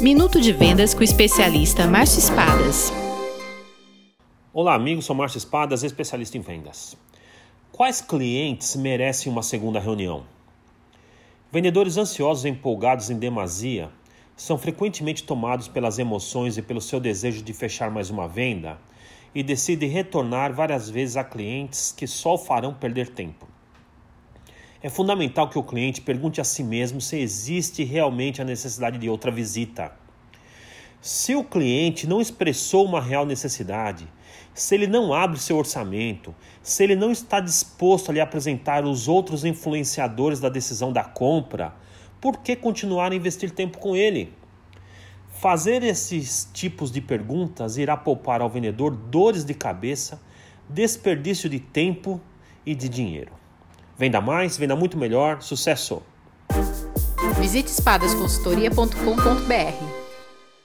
Minuto de Vendas com o especialista Márcio Espadas. Olá, amigos. Sou Márcio Espadas, especialista em vendas. Quais clientes merecem uma segunda reunião? Vendedores ansiosos e empolgados em demasia são frequentemente tomados pelas emoções e pelo seu desejo de fechar mais uma venda e decidem retornar várias vezes a clientes que só o farão perder tempo. É fundamental que o cliente pergunte a si mesmo se existe realmente a necessidade de outra visita. Se o cliente não expressou uma real necessidade, se ele não abre seu orçamento, se ele não está disposto a lhe apresentar os outros influenciadores da decisão da compra, por que continuar a investir tempo com ele? Fazer esses tipos de perguntas irá poupar ao vendedor dores de cabeça, desperdício de tempo e de dinheiro. Venda mais, venda muito melhor. Sucesso! Visite espadasconsultoria.com.br